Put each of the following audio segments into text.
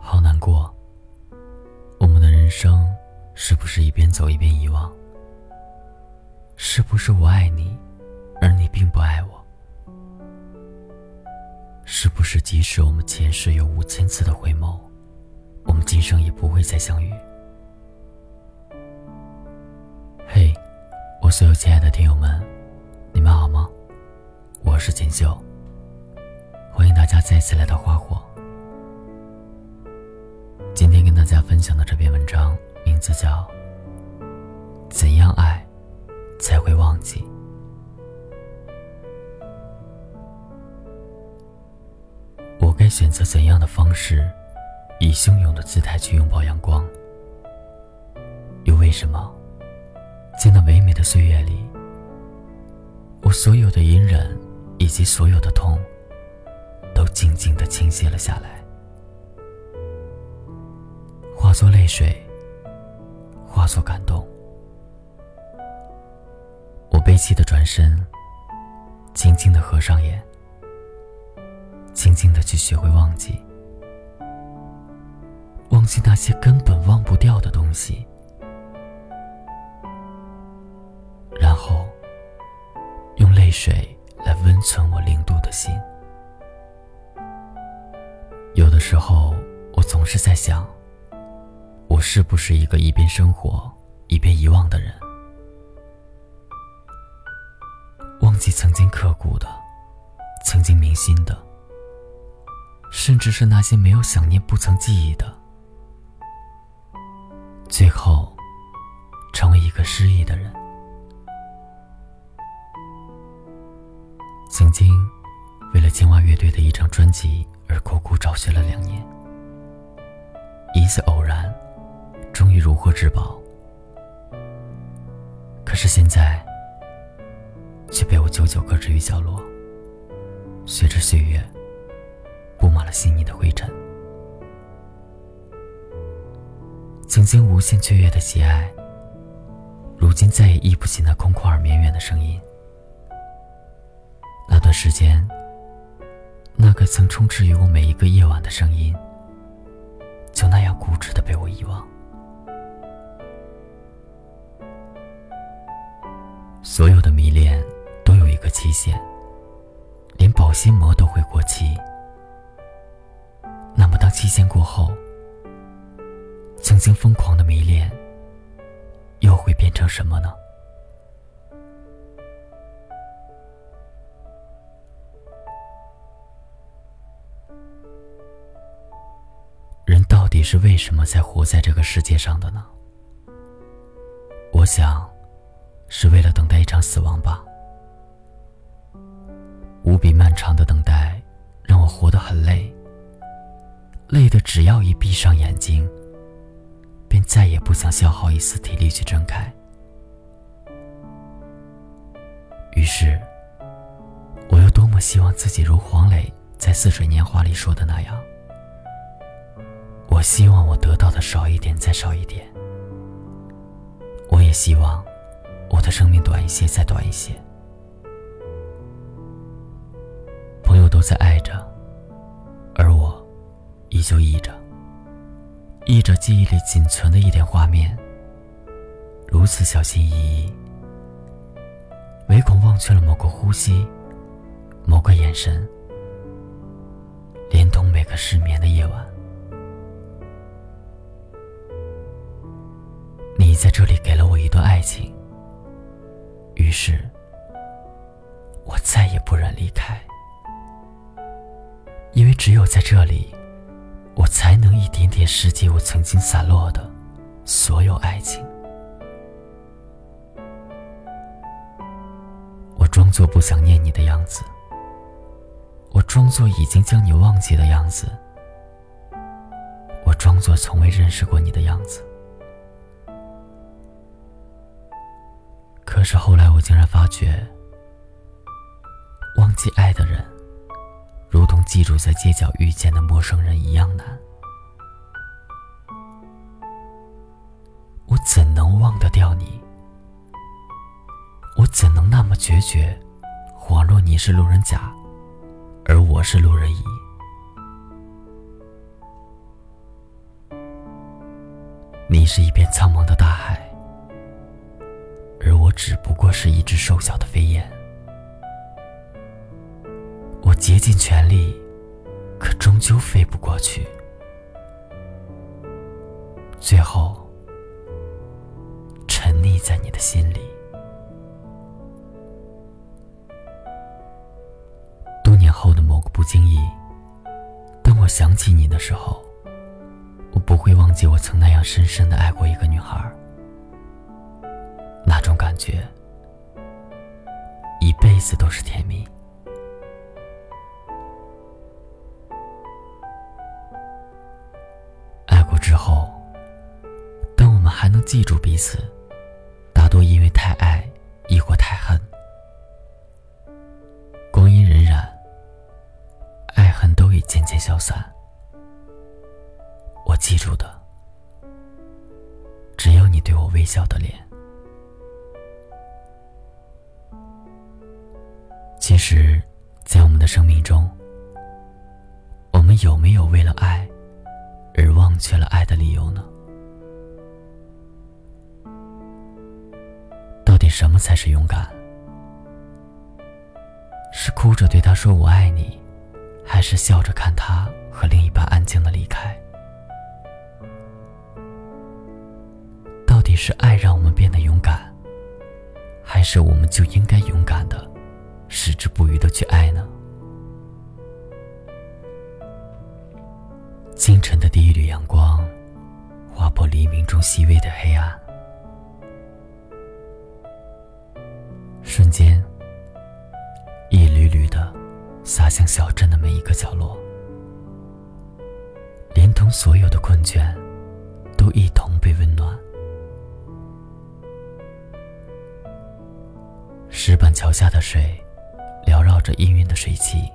好难过。我们的人生是不是一边走一边遗忘？是不是我爱你，而你并不爱我？是不是即使我们前世有五千次的回眸，我们今生也不会再相遇？嘿，我所有亲爱的听友们，你们好吗？我是锦绣，欢迎大家再次来到花火。今天跟大家分享的这篇文章名字叫《怎样爱才会忘记》。我该选择怎样的方式，以汹涌的姿态去拥抱阳光？又为什么，在那唯美的岁月里，我所有的隐忍以及所有的痛，都静静的倾泻了下来？化作泪水，化作感动。我悲戚的转身，静静的合上眼，静静的去学会忘记，忘记那些根本忘不掉的东西，然后用泪水存我零度的心。有的时候，我总是在想。我是不是一个一边生活一边遗忘的人？忘记曾经刻骨的，曾经铭心的，甚至是那些没有想念、不曾记忆的，最后成为一个失忆的人。曾经为了青蛙乐队的一张专辑而苦苦找寻了两年，一次偶然。终于如获至宝，可是现在却被我久久搁置于角落，随着岁月布满了细腻的灰尘。曾经无限雀跃的喜爱，如今再也忆不起那空旷而绵远的声音。那段时间，那个曾充斥于我每一个夜晚的声音，就那样固执的被我遗忘。所有的迷恋都有一个期限，连保鲜膜都会过期。那么，当期限过后，曾经疯狂的迷恋又会变成什么呢？人到底是为什么才活在这个世界上的呢？我想。是为了等待一场死亡吧。无比漫长的等待，让我活得很累。累的只要一闭上眼睛，便再也不想消耗一丝体力去睁开。于是，我又多么希望自己如黄磊在《似水年华》里说的那样：我希望我得到的少一点，再少一点。我也希望。我的生命短一些，再短一些。朋友都在爱着，而我依旧忆着，忆着记忆里仅存的一点画面，如此小心翼翼，唯恐忘却了某个呼吸，某个眼神，连同每个失眠的夜晚。你在这里给了我一段爱情。于是，我再也不忍离开，因为只有在这里，我才能一点点拾起我曾经散落的所有爱情。我装作不想念你的样子，我装作已经将你忘记的样子，我装作从未认识过你的样子。可是后来，我竟然发觉，忘记爱的人，如同记住在街角遇见的陌生人一样难。我怎能忘得掉你？我怎能那么决绝，恍若你是路人甲，而我是路人乙。你是一片苍茫的大海，而我只不过是一只瘦小的飞燕。我竭尽全力，可终究飞不过去。最后，沉溺在你的心里。多年后的某个不经意，当我想起你的时候。我不会忘记我曾那样深深的爱过一个女孩，感觉，一辈子都是甜蜜。爱过之后，当我们还能记住彼此，大多因为太爱，亦或太恨。光阴荏苒，爱恨都已渐渐消散。我记住的，只有你对我微笑的脸。实，在我们的生命中，我们有没有为了爱而忘却了爱的理由呢？到底什么才是勇敢？是哭着对他说“我爱你”，还是笑着看他和另一半安静的离开？到底是爱让我们变得勇敢，还是我们就应该勇敢的、矢志不渝的去爱呢？清晨的第一缕阳光，划破黎明中细微的黑暗，瞬间，一缕缕的洒向小镇的每一个角落，连同所有的困倦，都一同被温暖。石板桥下的水，缭绕着氤氲的水汽，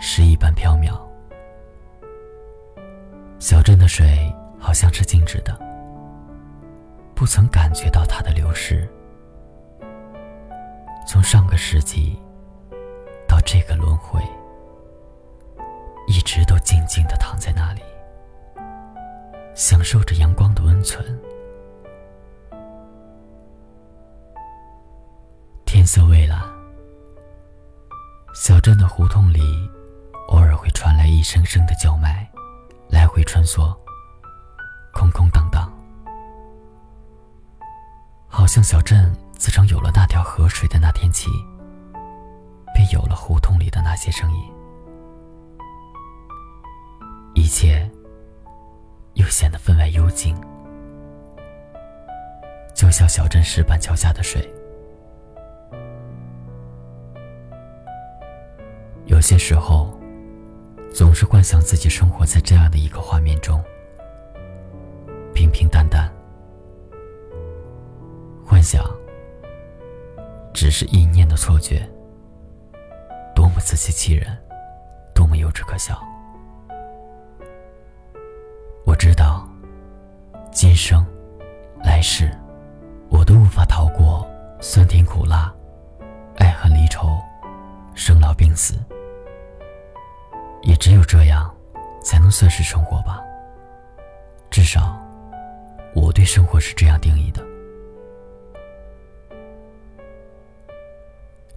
诗一般飘渺。小镇的水好像是静止的，不曾感觉到它的流逝。从上个世纪到这个轮回，一直都静静的躺在那里，享受着阳光的温存。天色微蓝，小镇的胡同里，偶尔会传来一声声的叫卖，来回穿梭，空空荡荡，好像小镇自从有了那条河水的那天起，便有了胡同里的那些声音，一切又显得分外幽静，就像小镇石板桥下的水。有些时候，总是幻想自己生活在这样的一个画面中，平平淡淡。幻想只是意念的错觉，多么自欺欺人，多么幼稚可笑。我知道，今生、来世，我都无法逃过酸甜苦辣、爱恨离愁、生老病死。也只有这样，才能算是生活吧。至少，我对生活是这样定义的。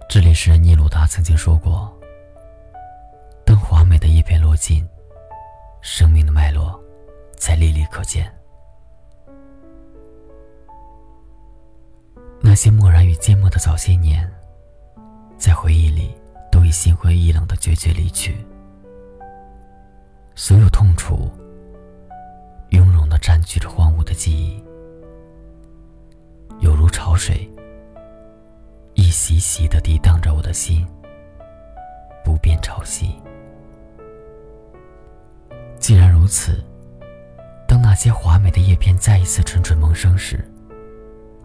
这里是尼鲁达曾经说过：“当华美的叶片落尽，生命的脉络才历历可见。那些漠然与缄默的早些年，在回忆里都已心灰意冷的决绝离去。”所有痛楚，雍容的占据着荒芜的记忆，犹如潮水，一袭袭的涤荡着我的心，不变潮汐。既然如此，当那些华美的叶片再一次蠢蠢萌生时，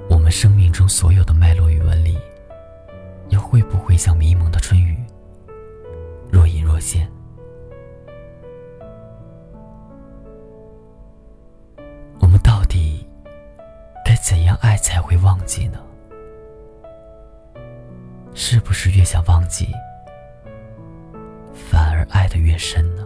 我们生命中所有的脉络与纹理，又会不会像迷蒙的春雨，若隐若现？怎样爱才会忘记呢？是不是越想忘记，反而爱得越深呢？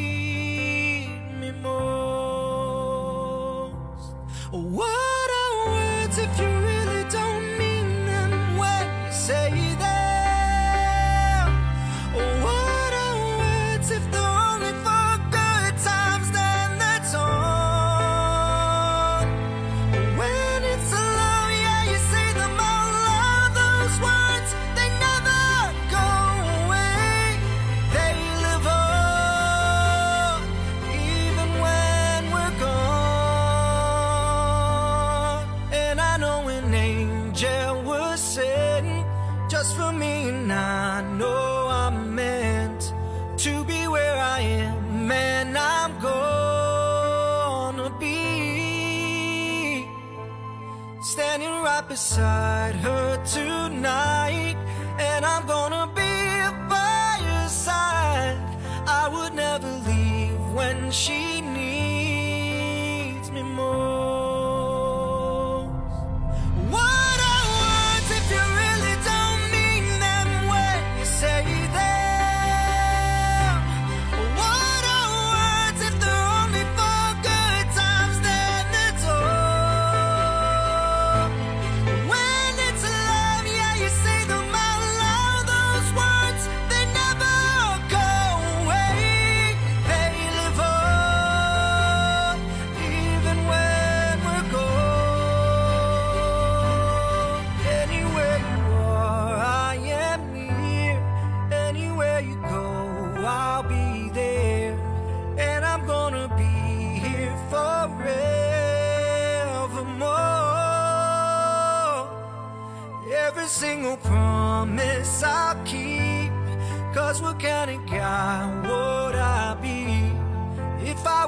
right beside her tonight, and I'm gonna be by your side. I would never leave when she needs.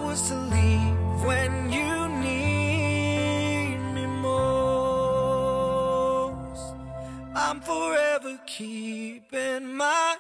was to leave when you need me most. I'm forever keeping my